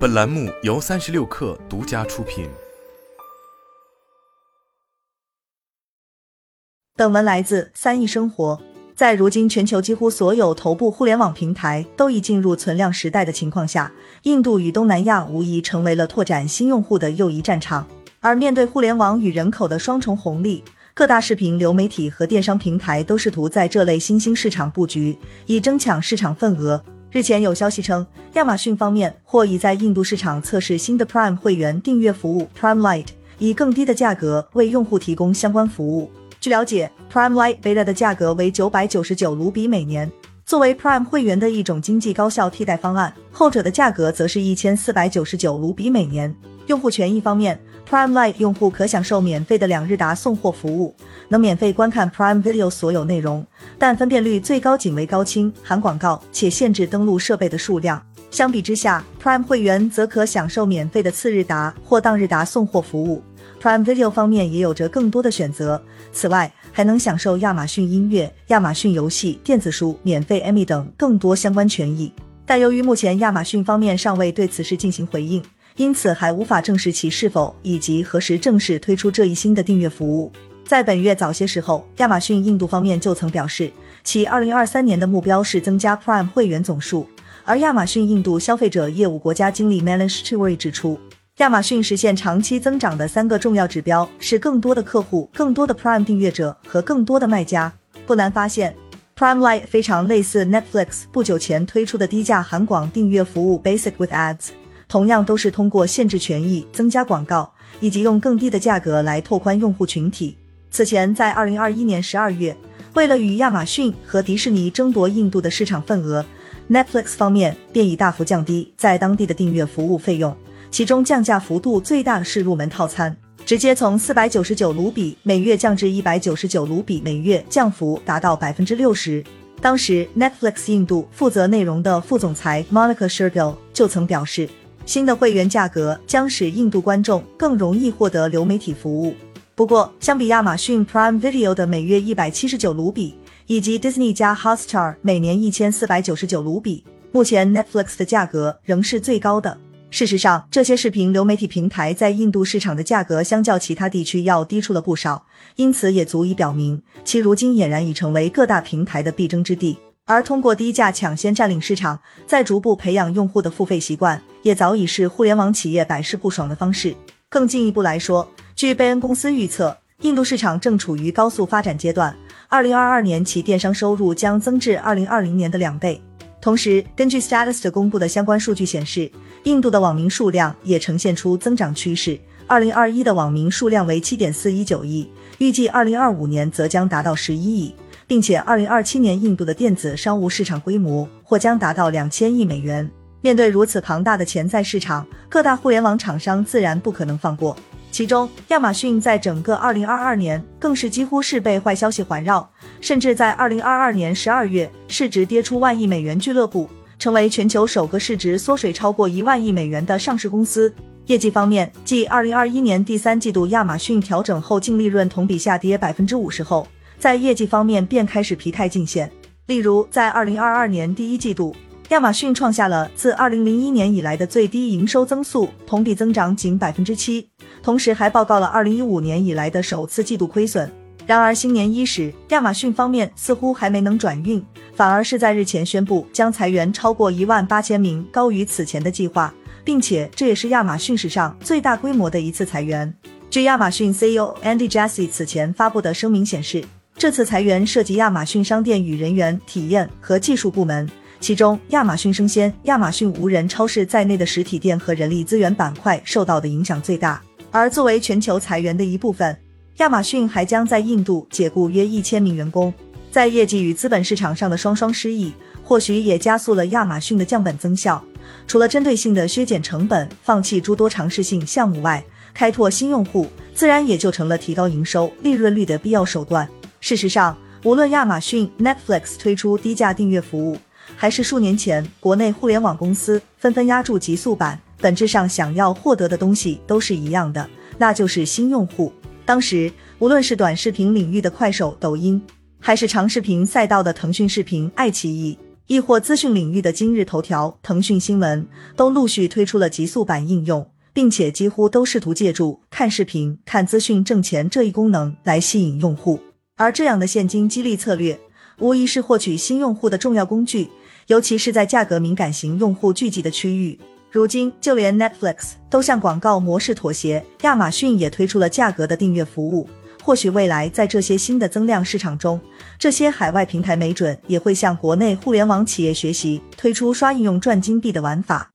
本栏目由三十六氪独家出品。本文来自三亿生活。在如今全球几乎所有头部互联网平台都已进入存量时代的情况下，印度与东南亚无疑成为了拓展新用户的又一战场。而面对互联网与人口的双重红利，各大视频流媒体和电商平台都试图在这类新兴市场布局，以争抢市场份额。日前有消息称，亚马逊方面或已在印度市场测试新的 Prime 会员订阅服务 Prime Lite，以更低的价格为用户提供相关服务。据了解，Prime Lite Beta 的价格为九百九十九卢比每年，作为 Prime 会员的一种经济高效替代方案。后者的价格则是一千四百九十九卢比每年。用户权益方面，Prime Lite 用户可享受免费的两日达送货服务，能免费观看 Prime Video 所有内容，但分辨率最高仅为高清，含广告，且限制登录设备的数量。相比之下，Prime 会员则可享受免费的次日达或当日达送货服务。Prime Video 方面也有着更多的选择，此外还能享受亚马逊音乐、亚马逊游戏、电子书、免费 Emmy 等更多相关权益。但由于目前亚马逊方面尚未对此事进行回应，因此还无法证实其是否以及何时正式推出这一新的订阅服务。在本月早些时候，亚马逊印度方面就曾表示，其2023年的目标是增加 Prime 会员总数。而亚马逊印度消费者业务国家经理 Manish t i w a r i 指出。亚马逊实现长期增长的三个重要指标是更多的客户、更多的 Prime 订阅者和更多的卖家。不难发现，Prime Lite 非常类似 Netflix 不久前推出的低价含广订阅服务 Basic with Ads，同样都是通过限制权益、增加广告以及用更低的价格来拓宽用户群体。此前，在2021年12月，为了与亚马逊和迪士尼争夺印度的市场份额，Netflix 方面便已大幅降低在当地的订阅服务费用。其中降价幅度最大是入门套餐，直接从四百九十九卢比每月降至一百九十九卢比每月，降幅达到百分之六十。当时 Netflix 印度负责内容的副总裁 Monica Shergill 就曾表示，新的会员价格将使印度观众更容易获得流媒体服务。不过，相比亚马逊 Prime Video 的每月一百七十九卢比，以及 Disney 加 Hotstar 每年一千四百九十九卢比，目前 Netflix 的价格仍是最高的。事实上，这些视频流媒体平台在印度市场的价格相较其他地区要低出了不少，因此也足以表明其如今俨然已成为各大平台的必争之地。而通过低价抢先占领市场，再逐步培养用户的付费习惯，也早已是互联网企业百试不爽的方式。更进一步来说，据贝恩公司预测，印度市场正处于高速发展阶段，二零二二年其电商收入将增至二零二零年的两倍。同时，根据 Statist 公布的相关数据显示，印度的网民数量也呈现出增长趋势。二零二一的网民数量为七点四一九亿，预计二零二五年则将达到十一亿，并且二零二七年印度的电子商务市场规模或将达到两千亿美元。面对如此庞大的潜在市场，各大互联网厂商自然不可能放过。其中，亚马逊在整个二零二二年更是几乎是被坏消息环绕，甚至在二零二二年十二月市值跌出万亿美元俱乐部，成为全球首个市值缩水超过一万亿美元的上市公司。业绩方面，继二零二一年第三季度亚马逊调整后净利润同比下跌百分之五十后，在业绩方面便开始疲态尽现。例如，在二零二二年第一季度。亚马逊创下了自二零零一年以来的最低营收增速，同比增长仅百分之七，同时还报告了二零一五年以来的首次季度亏损。然而新年伊始，亚马逊方面似乎还没能转运，反而是在日前宣布将裁员超过一万八千名，高于此前的计划，并且这也是亚马逊史上最大规模的一次裁员。据亚马逊 CEO Andy Jassy 此前发布的声明显示，这次裁员涉及亚马逊商店与人员体验和技术部门。其中，亚马逊生鲜、亚马逊无人超市在内的实体店和人力资源板块受到的影响最大。而作为全球裁员的一部分，亚马逊还将在印度解雇约一千名员工。在业绩与资本市场上的双双失意，或许也加速了亚马逊的降本增效。除了针对性的削减成本、放弃诸多尝试性项目外，开拓新用户自然也就成了提高营收利润率的必要手段。事实上，无论亚马逊、Netflix 推出低价订阅服务，还是数年前，国内互联网公司纷纷压住极速版，本质上想要获得的东西都是一样的，那就是新用户。当时，无论是短视频领域的快手、抖音，还是长视频赛道的腾讯视频、爱奇艺，亦或资讯领域的今日头条、腾讯新闻，都陆续推出了极速版应用，并且几乎都试图借助看视频、看资讯挣钱这一功能来吸引用户。而这样的现金激励策略，无疑是获取新用户的重要工具，尤其是在价格敏感型用户聚集的区域。如今，就连 Netflix 都向广告模式妥协，亚马逊也推出了价格的订阅服务。或许未来在这些新的增量市场中，这些海外平台没准也会向国内互联网企业学习，推出刷应用赚金币的玩法。